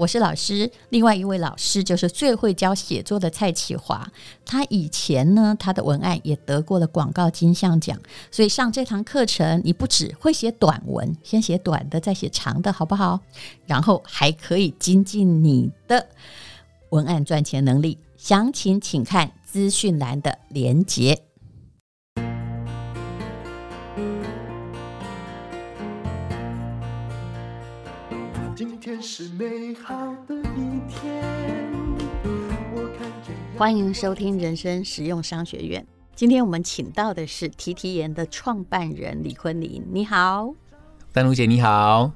我是老师，另外一位老师就是最会教写作的蔡启华。他以前呢，他的文案也得过了广告金像奖。所以上这堂课程，你不只会写短文，先写短的，再写长的，好不好？然后还可以精进你的文案赚钱能力。详情请看资讯栏的连结。是美好的一天。欢迎收听人生实用商学院。今天我们请到的是提提研的创办人李坤林。你好，丹如姐，你好。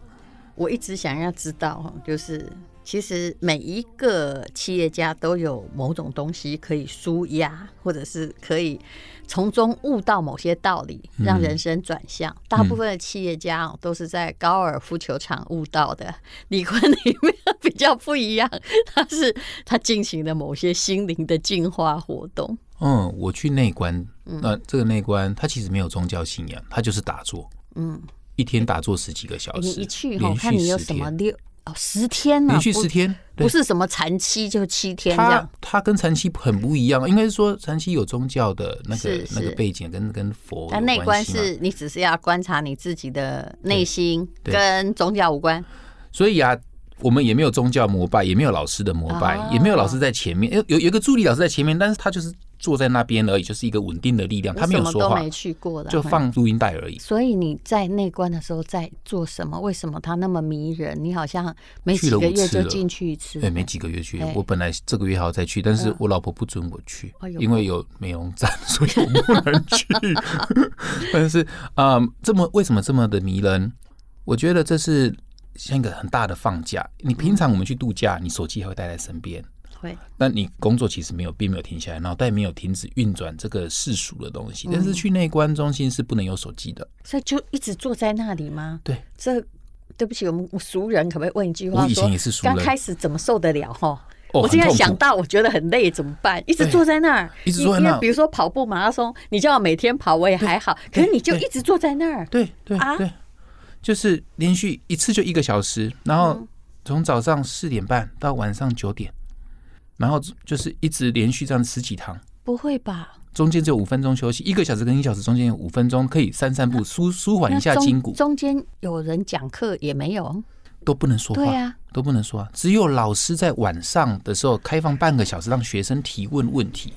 我一直想要知道，就是。其实每一个企业家都有某种东西可以舒压，或者是可以从中悟到某些道理，让人生转向。嗯、大部分的企业家都是在高尔夫球场悟到的。李坤霖 比较不一样，他是他进行了某些心灵的净化活动。嗯，我去内观，那这个内观，他其实没有宗教信仰，他就是打坐。嗯，一天打坐十几个小时，你一去我看你有什么六。哦，十天呢？连续十天，不是什么禅期就七天这样。它它跟禅期很不一样，应该是说禅期有宗教的那个那个背景，跟跟佛。但内观是你只是要观察你自己的内心，跟宗教无关。所以啊，我们也没有宗教膜拜，也没有老师的膜拜，也没有老师在前面，有有有一个助理老师在前面，但是他就是。坐在那边而已，就是一个稳定的力量。他没有说话，没去过的，就放录音带而已。所以你在内观的时候在做什么？为什么他那么迷人？你好像没几个月就进去一次。对，没几个月去。我本来这个月还要再去，但是我老婆不准我去，因为有美容站，所以我不能去。但是啊，这么为什么这么的迷人？我觉得这是像一个很大的放假。你平常我们去度假，你手机还会带在身边。那你工作其实没有，并没有停下来，脑袋没有停止运转这个世俗的东西。但是去内观中心是不能有手机的，所以就一直坐在那里吗？对，这对不起，我们俗人可不可以问一句话？我以前也是俗人，刚开始怎么受得了？哈，我现在想到，我觉得很累，怎么办？一直坐在那儿，一直坐在那儿。比如说跑步马拉松，你叫我每天跑，我也还好。可是你就一直坐在那儿，对对啊，对，就是连续一次就一个小时，然后从早上四点半到晚上九点。然后就是一直连续这样十几堂，不会吧？中间只有五分钟休息，一个小时跟一小时中间有五分钟可以散散步，舒舒缓一下筋骨。中间有人讲课也没有，都不能说话，对啊，都不能说话。只有老师在晚上的时候开放半个小时，让学生提问问题。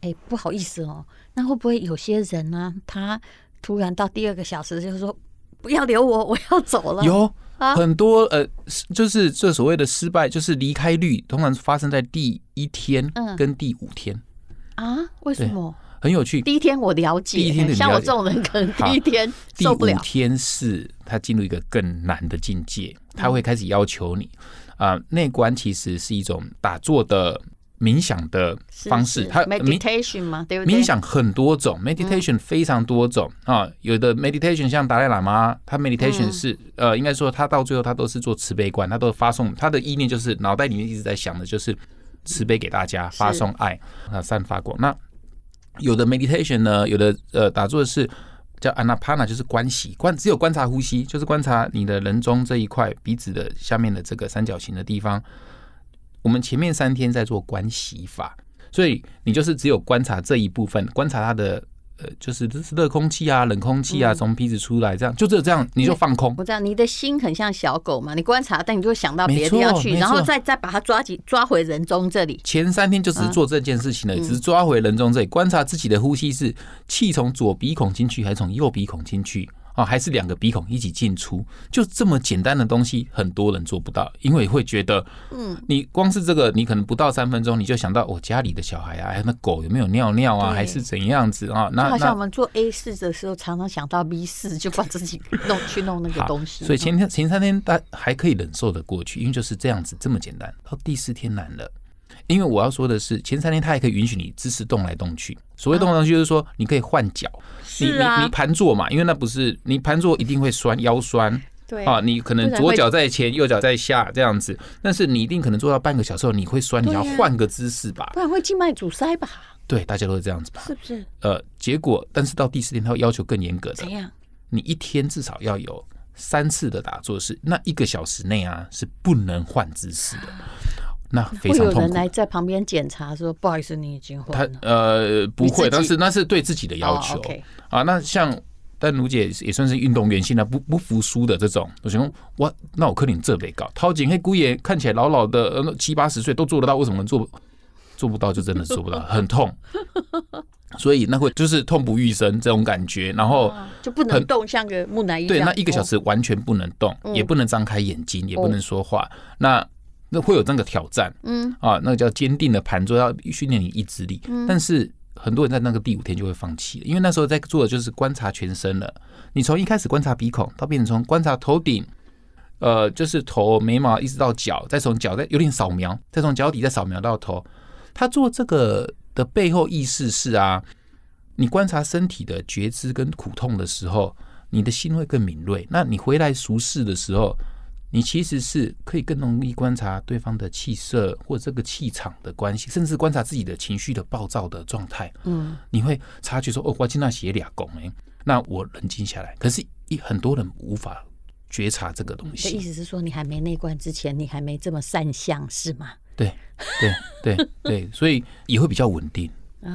哎，不好意思哦，那会不会有些人呢？他突然到第二个小时就是说不要留我，我要走了。有。很多呃，就是这所谓的失败，就是离开率通常发生在第一天跟第五天。啊？为什么？很有趣。第一天我了解，第一天像我这种人，可能第一天受不了。第五天是他进入一个更难的境界，他会开始要求你啊，内观其实是一种打坐的。冥想的方式，它 meditation 吗？对不对？冥想很多种，meditation 非常多种啊。有的 meditation 像达赖喇嘛，他 meditation 是呃，应该说他到最后他都是做慈悲观，他都发送他的意念就是脑袋里面一直在想的就是慈悲给大家，发送爱啊，散发光。那有的 meditation 呢，有的呃打坐的是叫 Anapana，就是观息观，只有观察呼吸，就是观察你的人中这一块鼻子的下面的这个三角形的地方。我们前面三天在做观息法，所以你就是只有观察这一部分，观察它的呃。就是这是热空气啊，冷空气啊，从鼻子出来，这样就只有这样，你就放空。我知道你的心很像小狗嘛，你观察，但你就会想到别的地方去，然后再再把它抓紧，抓回人中这里。前三天就只是做这件事情了，只是抓回人中这里，观察自己的呼吸是气从左鼻孔进去还是从右鼻孔进去。哦，还是两个鼻孔一起进出，就这么简单的东西，很多人做不到，因为会觉得，嗯，你光是这个，你可能不到三分钟，你就想到我家里的小孩啊，哎那狗有没有尿尿啊，还是怎样子啊？那好像我们做 A 四的时候，常常想到 B 四，就把自己弄去弄那个东西。所以前天前三天大还可以忍受的过去，因为就是这样子这么简单。到第四天难了。因为我要说的是，前三天他也可以允许你姿势动来动去。所谓动来动去，就是说你可以换脚。你你你盘坐嘛，因为那不是你盘坐一定会酸腰酸。对啊，你可能左脚在前，右脚在下这样子，但是你一定可能做到半个小时后你会酸，你要换个姿势吧，不然会静脉阻塞吧？对，大家都是这样子吧？是不是？呃，结果但是到第四天他会要求更严格的，怎样？你一天至少要有三次的打坐是，那一个小时内啊是不能换姿势的。那非常痛苦。会有人来在旁边检查说：“不好意思，你已经换了。”他呃不会，但是那是对自己的要求、oh, okay. 啊。那像但卢姐也算是运动员，现在不不服输的这种。我想说，我那我可能这辈高，陶景黑姑爷看起来老老的，呃七八十岁都做得到，为什么能做做不到？就真的做不到，很痛。所以那会就是痛不欲生这种感觉，然后就不能动，像个木乃伊。对，那一个小时完全不能动，嗯、也不能张开眼睛，也不能说话。嗯、那那会有那个挑战，嗯啊，那个叫坚定的盘坐，要训练你意志力。但是很多人在那个第五天就会放弃了，因为那时候在做的就是观察全身了。你从一开始观察鼻孔，到变成从观察头顶，呃，就是头眉毛一直到脚，再从脚再有点扫描，再从脚底再扫描到头。他做这个的背后意思是啊，你观察身体的觉知跟苦痛的时候，你的心会更敏锐。那你回来熟视的时候。你其实是可以更容易观察对方的气色或者这个气场的关系，甚至观察自己的情绪的暴躁的状态。嗯，你会察觉说：“哦，我今天写俩拱哎，那我冷静下来。”可是，一很多人无法觉察这个东西。的意思是说，你还没内观之前，你还没这么善相，是吗？对，对，对，对，所以也会比较稳定。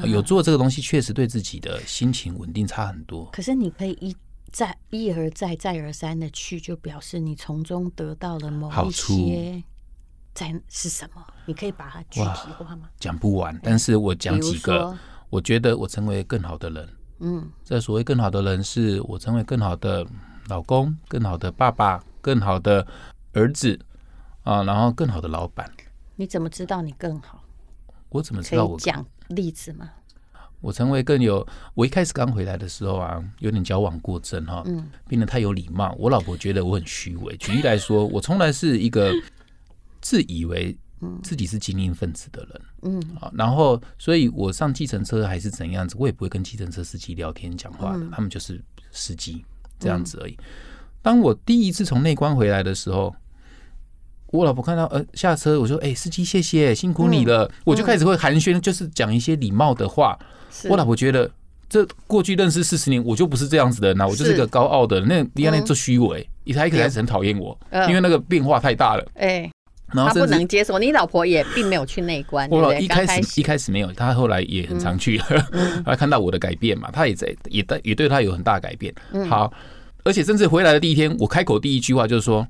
有做这个东西，确实对自己的心情稳定差很多。可是，你可以一。再一而再、再而三的去，就表示你从中得到了某一些在是什么？你可以把它具体化吗？讲不完，但是我讲几个。我觉得我成为更好的人。嗯，这所谓更好的人，是我成为更好的老公、更好的爸爸、更好的儿子啊，然后更好的老板。你怎么知道你更好？我怎么知道我？讲例子吗？我成为更有，我一开始刚回来的时候啊，有点矫枉过正哈，变得太有礼貌。我老婆觉得我很虚伪。举例来说，我从来是一个 自以为自己是精英分子的人，嗯，啊，然后，所以我上计程车还是怎样子，我也不会跟计程车司机聊天讲话的，他们就是司机这样子而已。当我第一次从内关回来的时候，我老婆看到呃下车，我说：“哎，司机，谢谢，辛苦你了。”我就开始会寒暄，就是讲一些礼貌的话。我老婆觉得，这过去认识四十年，我就不是这样子的人，那我就是一个高傲的人。那李安那做虚伪，一开始很讨厌我，因为那个变化太大了。哎，然后他不能接受。你老婆也并没有去内观，我老一开始一开始没有，她后来也很常去，她看到我的改变嘛，她也在也对也对她有很大改变。好，而且甚至回来的第一天，我开口第一句话就是说，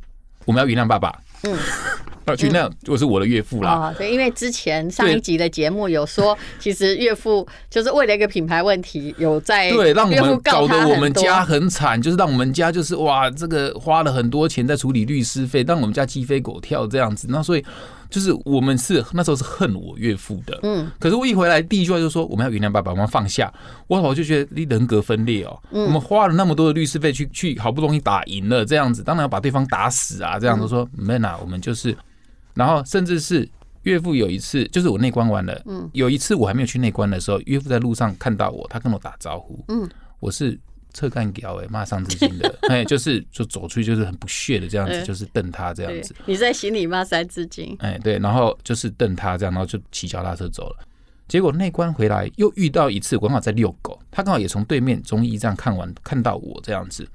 我们要原谅爸爸。嗯。啊，去那样就是我的岳父啦。啊对，因为之前上一集的节目有说，其实岳父就是为了一个品牌问题，有在对让我们搞得我们家很惨，就是让我们家就是哇，这个花了很多钱在处理律师费，让我们家鸡飞狗跳这样子。那所以就是我们是那时候是恨我岳父的。嗯，可是我一回来第一句话就说我们要原谅爸爸，我们要放下。我我就觉得你人格分裂哦。我们花了那么多的律师费去去好不容易打赢了这样子，当然要把对方打死啊这样子说没呐，我们就是。然后甚至是岳父有一次，就是我内观完了，嗯，有一次我还没有去内观的时候，岳父在路上看到我，他跟我打招呼，嗯，我是侧干屌哎，骂丧志竞的，哎，就是就走出去就是很不屑的这样子，就是瞪他这样子。你在心里骂三字经？哎，对，然后就是瞪他这样，然后就骑脚踏车走了。结果内关回来又遇到一次，我刚好在遛狗，他刚好也从对面中医这样看完，看到我这样子，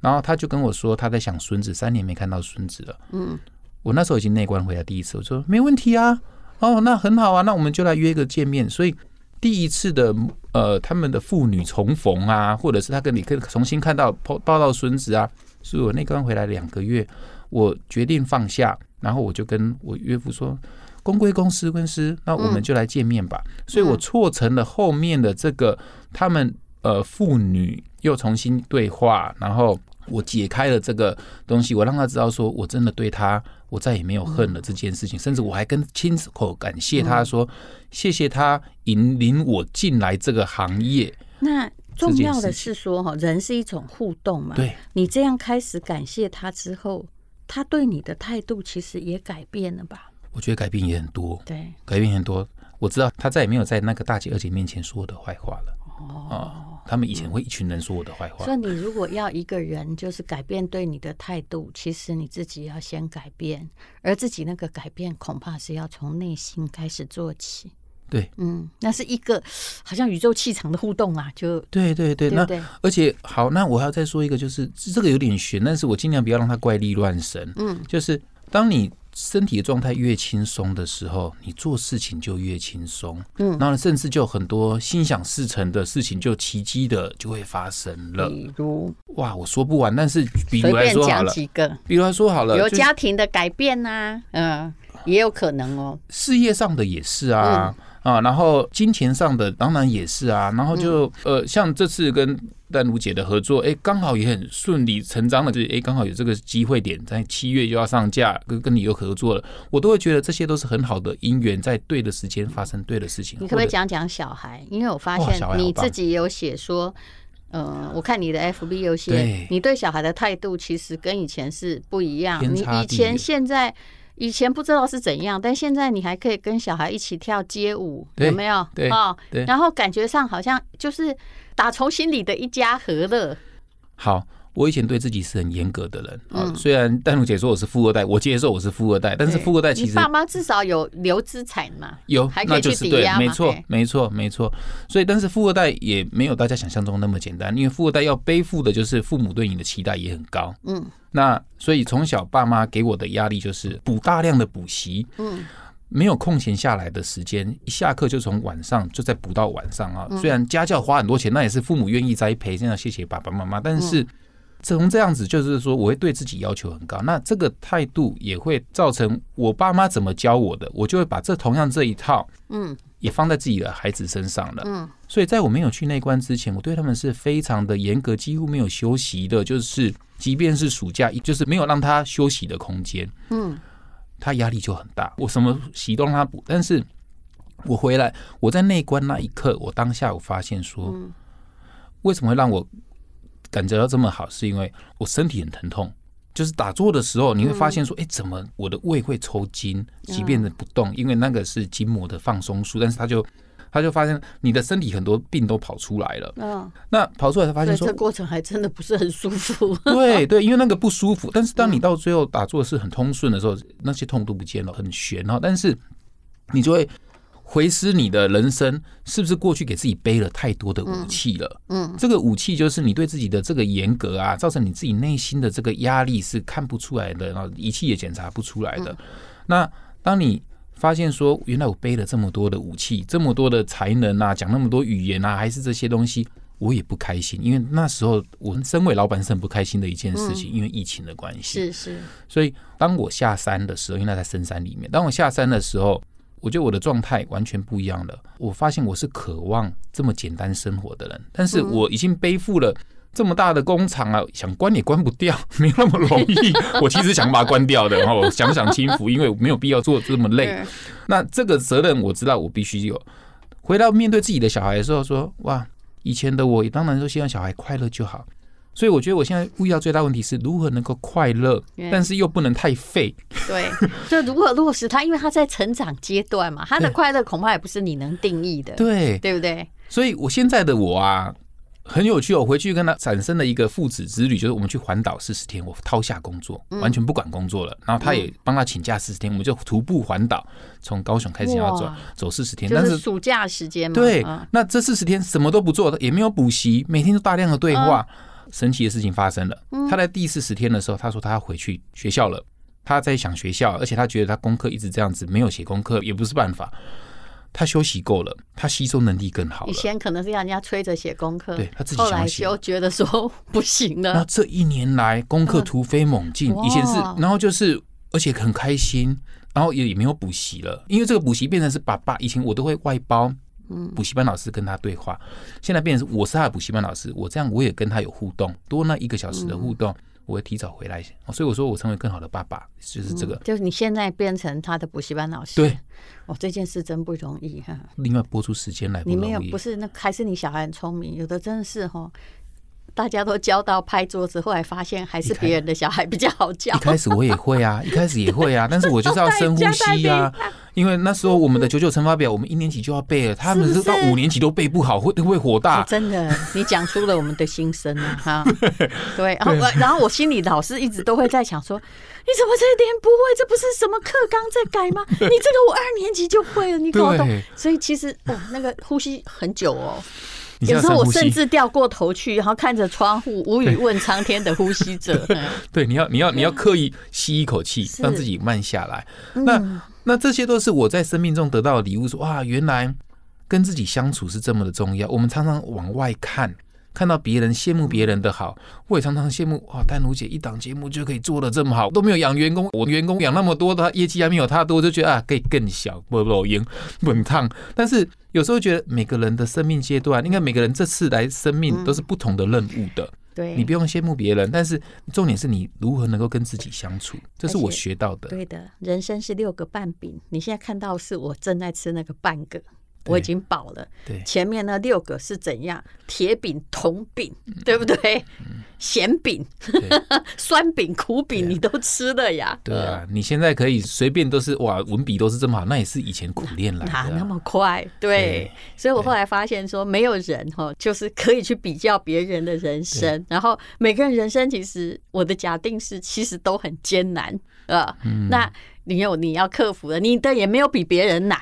然后他就跟我说他在想孙子，三年没看到孙子了。嗯，我那时候已经内观回来第一次，我说没问题啊，哦，那很好啊，那我们就来约一个见面。所以第一次的呃，他们的父女重逢啊，或者是他跟你可以重新看到抱抱到孙子啊，所以我内观回来两个月，我决定放下，然后我就跟我岳父说。公归公，私归私，那我们就来见面吧。所以我促成了后面的这个，他们呃父女又重新对话，然后我解开了这个东西，我让他知道说我真的对他，我再也没有恨了这件事情，嗯、甚至我还跟亲口感谢他说，嗯、谢谢他引领我进来这个行业。那重要的是说哈，人是一种互动嘛。对，你这样开始感谢他之后，他对你的态度其实也改变了吧？我觉得改变也很多，对，改变很多。我知道他再也没有在那个大姐二姐面前说我的坏话了。哦、嗯，他们以前会一群人说我的坏话。所以你如果要一个人就是改变对你的态度，其实你自己要先改变，而自己那个改变恐怕是要从内心开始做起。对，嗯，那是一个好像宇宙气场的互动啊，就对对对。对对，那而且好，那我还要再说一个，就是这个有点悬，但是我尽量不要让他怪力乱神。嗯，就是当你。身体的状态越轻松的时候，你做事情就越轻松。嗯，然后甚至就很多心想事成的事情，就奇迹的就会发生了。比如，哇，我说不完，但是比如来说好了，几个，比如来说好了，有家庭的改变呐、啊，嗯，也有可能哦。事业上的也是啊。嗯啊，然后金钱上的当然也是啊，然后就呃，像这次跟丹如姐的合作，哎，刚好也很顺理成章的，就是哎，刚好有这个机会点，在七月就要上架，跟跟你又合作了，我都会觉得这些都是很好的姻缘，在对的时间发生对的事情。你可不可以讲讲小孩？因为我发现你自己有写说，呃，我看你的 FB 有写，你对小孩的态度其实跟以前是不一样，你以前现在。以前不知道是怎样，但现在你还可以跟小孩一起跳街舞，有没有？对，哦，对，然后感觉上好像就是打从心里的一家和乐。好。我以前对自己是很严格的人啊，虽然丹如姐说我是富二代，我接受我是富二代，但是富二代其实爸妈至少有留资产嘛，有，还可以去抵押嘛，没错，没错，没错。所以，但是富二代也没有大家想象中那么简单，因为富二代要背负的就是父母对你的期待也很高。嗯，那所以从小爸妈给我的压力就是补大量的补习，嗯，没有空闲下来的时间，一下课就从晚上就再补到晚上啊。虽然家教花很多钱，那也是父母愿意栽培，这样谢谢爸爸妈妈，但是。从这样子，就是说，我会对自己要求很高。那这个态度也会造成我爸妈怎么教我的，我就会把这同样这一套，嗯，也放在自己的孩子身上了。嗯，所以在我没有去内观之前，我对他们是非常的严格，几乎没有休息的。就是即便是暑假，就是没有让他休息的空间。嗯，他压力就很大。我什么习都让他补，但是我回来，我在内观那一刻，我当下我发现说，为什么会让我？感觉到这么好，是因为我身体很疼痛。就是打坐的时候，你会发现说，哎，怎么我的胃会抽筋？即便是不动，因为那个是筋膜的放松术，但是他就他就发现你的身体很多病都跑出来了。嗯，那跑出来，他发现说，这过程还真的不是很舒服。对对，因为那个不舒服。但是当你到最后打坐是很通顺的时候，那些痛都不见了，很悬哈。但是你就会。回思你的人生是不是过去给自己背了太多的武器了？嗯，这个武器就是你对自己的这个严格啊，造成你自己内心的这个压力是看不出来的，然后仪器也检查不出来的。那当你发现说，原来我背了这么多的武器，这么多的才能啊，讲那么多语言啊，还是这些东西，我也不开心。因为那时候我身为老板是很不开心的一件事情，因为疫情的关系。是是。所以当我下山的时候，因为那在深山里面，当我下山的时候。我觉得我的状态完全不一样了。我发现我是渴望这么简单生活的人，但是我已经背负了这么大的工厂啊，想关也关不掉，没有那么容易。我其实想把它关掉的，然后我想想轻浮，因为没有必要做这么累。那这个责任我知道，我必须有。回到面对自己的小孩的时候，说哇，以前的我当然都希望小孩快乐就好。所以我觉得我现在遇到最大问题是如何能够快乐，但是又不能太废。对，就如何落实他，因为他在成长阶段嘛，他的快乐恐怕也不是你能定义的。对，对不对？所以我现在的我啊，很有趣哦，我回去跟他产生了一个父子之旅，就是我们去环岛四十天，我掏下工作，完全不管工作了，然后他也帮他请假四十天，我们就徒步环岛，从高雄开始要走走四十天，但是暑假时间嘛。对，那这四十天什么都不做，也没有补习，每天都大量的对话。神奇的事情发生了，他在第四十天的时候，他说他要回去学校了，他在想学校，而且他觉得他功课一直这样子，没有写功课也不是办法。他休息够了，他吸收能力更好了。以前可能是让人家催着写功课，对他自己来就觉得说不行了。那这一年来功课突飞猛进，以前是，然后就是而且很开心，然后也也没有补习了，因为这个补习变成是爸爸。以前我都会外包，嗯，补习班老师跟他对话，现在变成是我是他的补习班老师，我这样我也跟他有互动，多那一个小时的互动。我会提早回来，所以我说我成为更好的爸爸，就是这个。嗯、就是你现在变成他的补习班老师，对，哦，这件事真不容易哈。另外拨出时间来，你没有不是那还是你小孩很聪明，有的真的是哈。大家都教到拍桌子，后来发现还是别人的小孩比较好教。一开始我也会啊，一开始也会啊，但是我就是要深呼吸啊，因为那时候我们的九九乘法表，我们一年级就要背了，他们是到五年级都背不好，会会火大？真的，你讲出了我们的心声啊！哈，对，然后然后我心里老是一直都会在想说，你怎么这一点不会？这不是什么课纲在改吗？你这个我二年级就会了，你搞懂？所以其实哦，那个呼吸很久哦。有时候我甚至掉过头去，然后看着窗户，无语问苍天的呼吸者。对，你要你要你要刻意吸一口气，让自己慢下来。那那这些都是我在生命中得到的礼物。说哇，原来跟自己相处是这么的重要。我们常常往外看。看到别人羡慕别人的好，我也常常羡慕哇！丹如姐一档节目就可以做的这么好，都没有养员工，我员工养那么多，他业绩还没有他多，就觉得啊，可以更小，不不赢，稳烫。但是有时候觉得每个人的生命阶段，应该每个人这次来生命都是不同的任务的。嗯、对，你不用羡慕别人，但是重点是你如何能够跟自己相处，这是我学到的。对的，人生是六个半饼，你现在看到是我正在吃那个半个。我已经饱了。对，前面那六个是怎样？铁饼、铜饼，对不对？咸饼、酸饼、苦饼，你都吃了呀？对啊，你现在可以随便都是哇，文笔都是这么好，那也是以前苦练来的。哪那么快？对，所以我后来发现说，没有人哈，就是可以去比较别人的人生。然后每个人人生，其实我的假定是，其实都很艰难啊。那。你有你要克服的，你的也没有比别人难，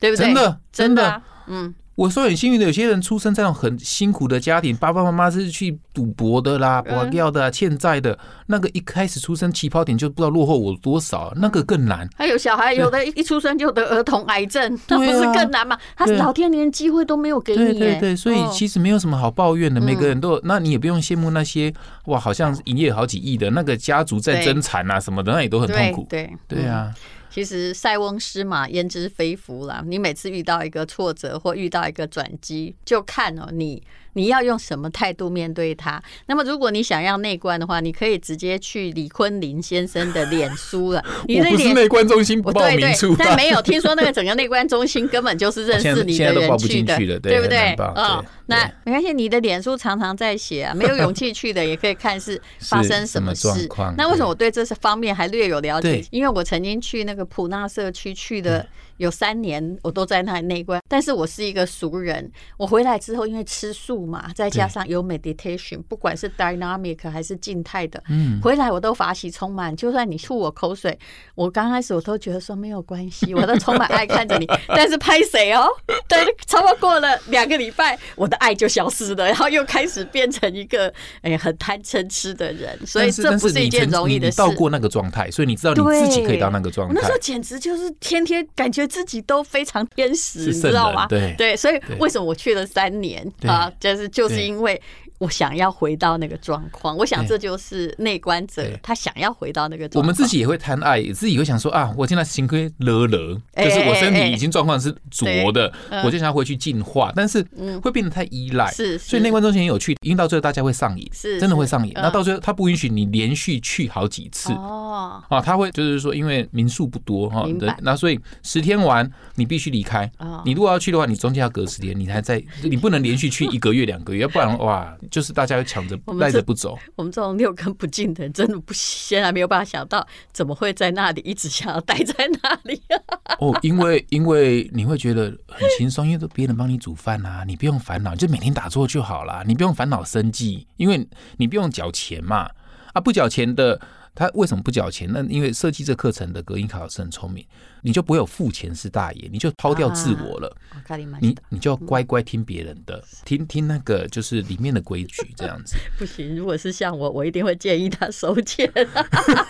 对不对？真的，真的，嗯。我说很幸运的，有些人出生在那种很辛苦的家庭，爸爸妈妈是去赌博的啦，跑掉的、欠债的，那个一开始出生起跑点就不知道落后我多少，那个更难。还有小孩，有的一出生就得儿童癌症，那不是更难吗？他老天连机会都没有给你。对对对，所以其实没有什么好抱怨的，每个人都，那你也不用羡慕那些哇，好像营业好几亿的那个家族在争产啊什么的，那也都很痛苦。对对啊。其实塞翁失马焉知非福啦，你每次遇到一个挫折或遇到一个转机，就看哦你。你要用什么态度面对他？那么，如果你想要内观的话，你可以直接去李坤林先生的脸书了。你的脸我不是内观中心报名处，对对，但没有听说那个整个内观中心根本就是认识你的人去的，对不对？哦，那没关系，你的脸书常常在写啊，没有勇气去的也可以看是 发生什么事。那为什么我对这方面还略有了解？因为我曾经去那个普纳社区去的。有三年我都在那里内观，但是我是一个俗人。我回来之后，因为吃素嘛，再加上有 meditation，不管是 dynamic 还是静态的，嗯，回来我都法喜充满。就算你吐我口水，我刚开始我都觉得说没有关系，我都充满爱看着你。但是拍谁哦？但是差不多过了两个礼拜，我的爱就消失了，然后又开始变成一个哎很贪嗔痴的人。所以这不是一件容易的事。到过那个状态，所以你知道你自己可以到那个状态。那时候简直就是天天感觉。自己都非常天使，你知道吗？对对，所以为什么我去了三年啊？就是就是因为。我想要回到那个状况，我想这就是内观者他想要回到那个状况。我们自己也会贪爱，自己会想说啊，我现在心亏了了，就是我身体已经状况是浊的，我就想要回去净化，但是会变得太依赖。是，所以内观中心很有趣，因为到最后大家会上瘾，是真的会上瘾。那到最后他不允许你连续去好几次。哦，啊，他会就是说，因为民宿不多哈，那所以十天完，你必须离开。你如果要去的话，你中间要隔十天，你还在，你不能连续去一个月、两个月，要不然哇，就是大家要抢着赖着不走。我们这种六根不净的人，真的不现在没有办法想到，怎么会在那里一直想要待在那里啊？哦，因为因为你会觉得很轻松，因为都别人帮你煮饭啊，你不用烦恼，就每天打坐就好了，你不用烦恼生计，因为你不用缴钱嘛。啊，不缴钱的。他为什么不缴钱？那因为设计这课程的隔音卡老师很聪明，你就不会有付钱是大爷，你就抛掉自我了。啊、你你就要乖乖听别人的，嗯、听听那个就是里面的规矩这样子。不行，如果是像我，我一定会建议他收钱。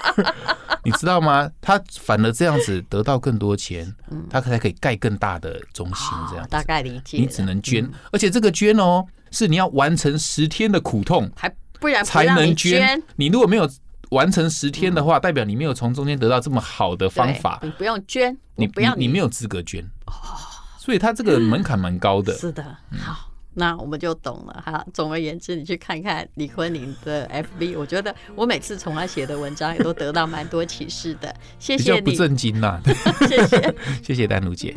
你知道吗？他反而这样子得到更多钱，嗯、他才可以盖更大的中心。这样、哦、大概理解。你只能捐，嗯、而且这个捐哦，是你要完成十天的苦痛，还不然不才能捐。你如果没有。完成十天的话，代表你没有从中间得到这么好的方法。你不用捐，你不要你，你没有资格捐。所以他这个门槛蛮高的。是的，好，那我们就懂了哈。总而言之，你去看看李坤林的 FB，我觉得我每次从他写的文章也都得到蛮多启示的。谢谢你。比较不正经啦。谢谢，谢谢丹如姐。